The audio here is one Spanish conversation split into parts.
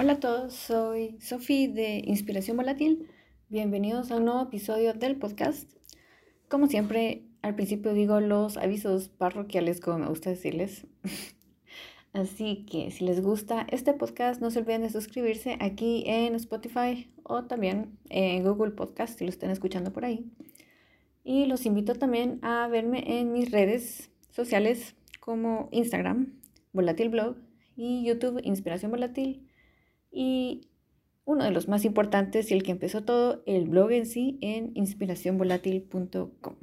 Hola a todos, soy Sofi de Inspiración Volátil. Bienvenidos a un nuevo episodio del podcast. Como siempre, al principio digo los avisos parroquiales, como me gusta decirles. Así que si les gusta este podcast, no se olviden de suscribirse aquí en Spotify o también en Google Podcast si lo están escuchando por ahí. Y los invito también a verme en mis redes sociales como Instagram, Volátil Blog, y YouTube, Inspiración Volátil y uno de los más importantes y el que empezó todo, el blog en sí en inspiracionvolatil.com.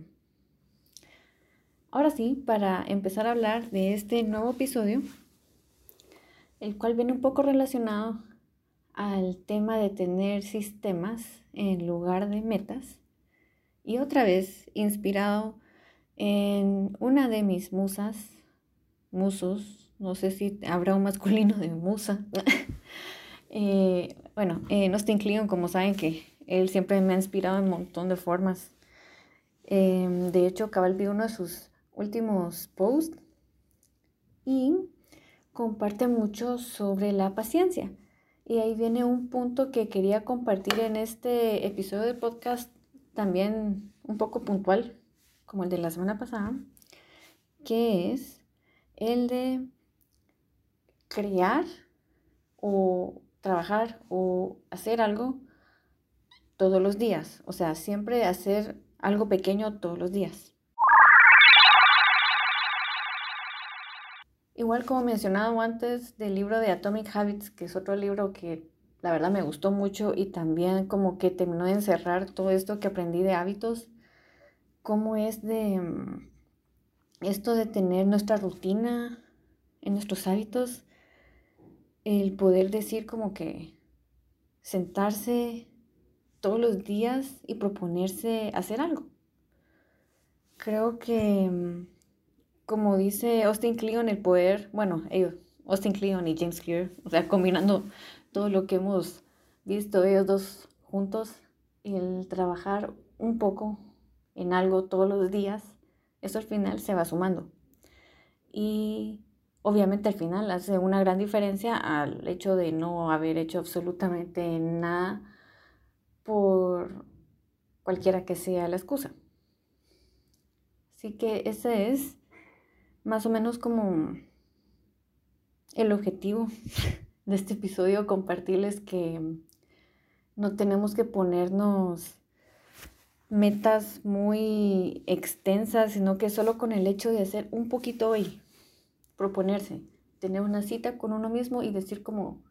Ahora sí, para empezar a hablar de este nuevo episodio, el cual viene un poco relacionado al tema de tener sistemas en lugar de metas y otra vez inspirado en una de mis musas, musos, no sé si habrá un masculino de musa, Eh, bueno, eh, no estoy como saben que él siempre me ha inspirado en un montón de formas. Em, de hecho, Cabal vi uno de sus últimos posts y comparte mucho sobre la paciencia. Y ahí viene un punto que quería compartir en este episodio de podcast, también un poco puntual, como el de la semana pasada, que es el de crear o trabajar o hacer algo todos los días. O sea, siempre hacer algo pequeño todos los días. Igual como mencionado antes del libro de Atomic Habits, que es otro libro que la verdad me gustó mucho y también como que terminó de encerrar todo esto que aprendí de hábitos, cómo es de mm, esto de tener nuestra rutina en nuestros hábitos el poder decir como que sentarse todos los días y proponerse hacer algo. Creo que, mm, como dice Austin Kleon, el poder, bueno, ellos, Austin Kleon y James Clear, o sea, combinando todo lo que hemos visto ellos dos juntos, el trabajar un poco en algo todos los días, eso al final se va sumando. Y obviamente al final hace una gran diferencia al hecho de no haber hecho absolutamente nada por cualquiera que sea la excusa. Así que ese es más o menos como el objetivo de este episodio, compartirles que no tenemos que ponernos metas muy extensas, sino que solo con el hecho de hacer un poquito hoy, proponerse, tener una cita con uno mismo y decir como,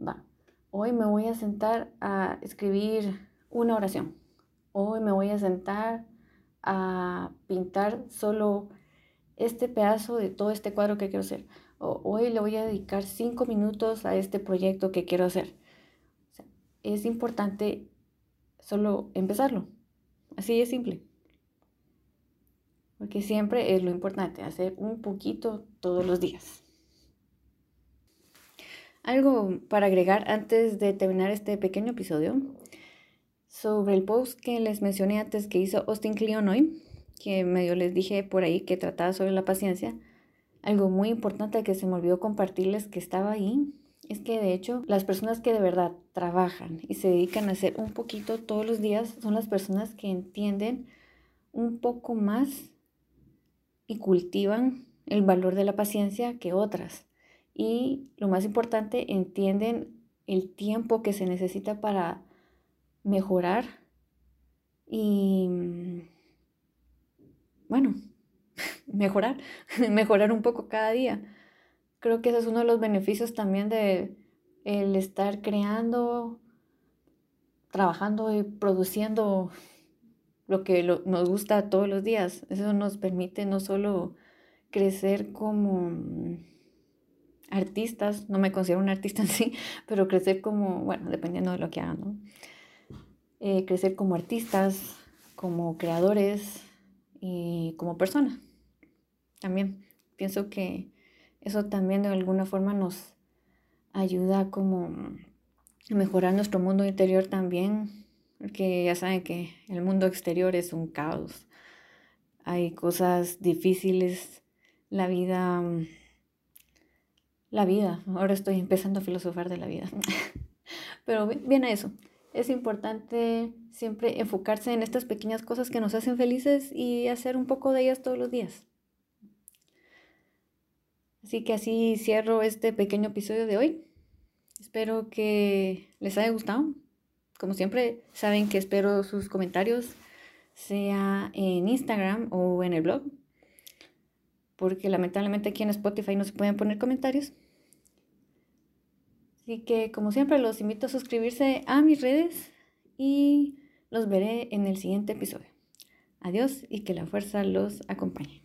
va, hoy me voy a sentar a escribir una oración, hoy me voy a sentar a pintar solo este pedazo de todo este cuadro que quiero hacer, o hoy le voy a dedicar cinco minutos a este proyecto que quiero hacer. es importante solo empezarlo, así de simple. Porque siempre es lo importante, hacer un poquito todos los días. Algo para agregar antes de terminar este pequeño episodio sobre el post que les mencioné antes que hizo Austin Kleon hoy, que medio les dije por ahí que trataba sobre la paciencia. Algo muy importante que se me olvidó compartirles que estaba ahí es que de hecho las personas que de verdad trabajan y se dedican a hacer un poquito todos los días son las personas que entienden un poco más y cultivan el valor de la paciencia que otras. Y lo más importante, entienden el tiempo que se necesita para mejorar y, bueno, mejorar, mejorar un poco cada día. Creo que ese es uno de los beneficios también de el estar creando, trabajando y produciendo lo que nos gusta todos los días. Eso nos permite no solo crecer como mm, artistas, no me considero un artista en sí, pero crecer como, bueno, dependiendo de lo que hagan. Eh, crecer como artistas, como creadores y como persona. También pienso que eso también de alguna forma nos ayuda como a mejorar nuestro mundo interior también porque ya saben que el mundo exterior es un caos. Hay cosas difíciles, la vida mm, la vida. Ahora estoy empezando a filosofar de la vida. Pero viene a eso. Es importante siempre enfocarse en estas pequeñas cosas que nos hacen felices y hacer un poco de ellas todos los días. Así que así cierro este pequeño episodio de hoy. Espero que les haya gustado. Como siempre, saben que espero sus comentarios, sea en Instagram o en el blog, porque lamentablemente aquí en Spotify no se pueden poner comentarios. Así que, como siempre, los invito a suscribirse a mis redes y los veré en el siguiente episodio. Adiós y que la fuerza los acompañe.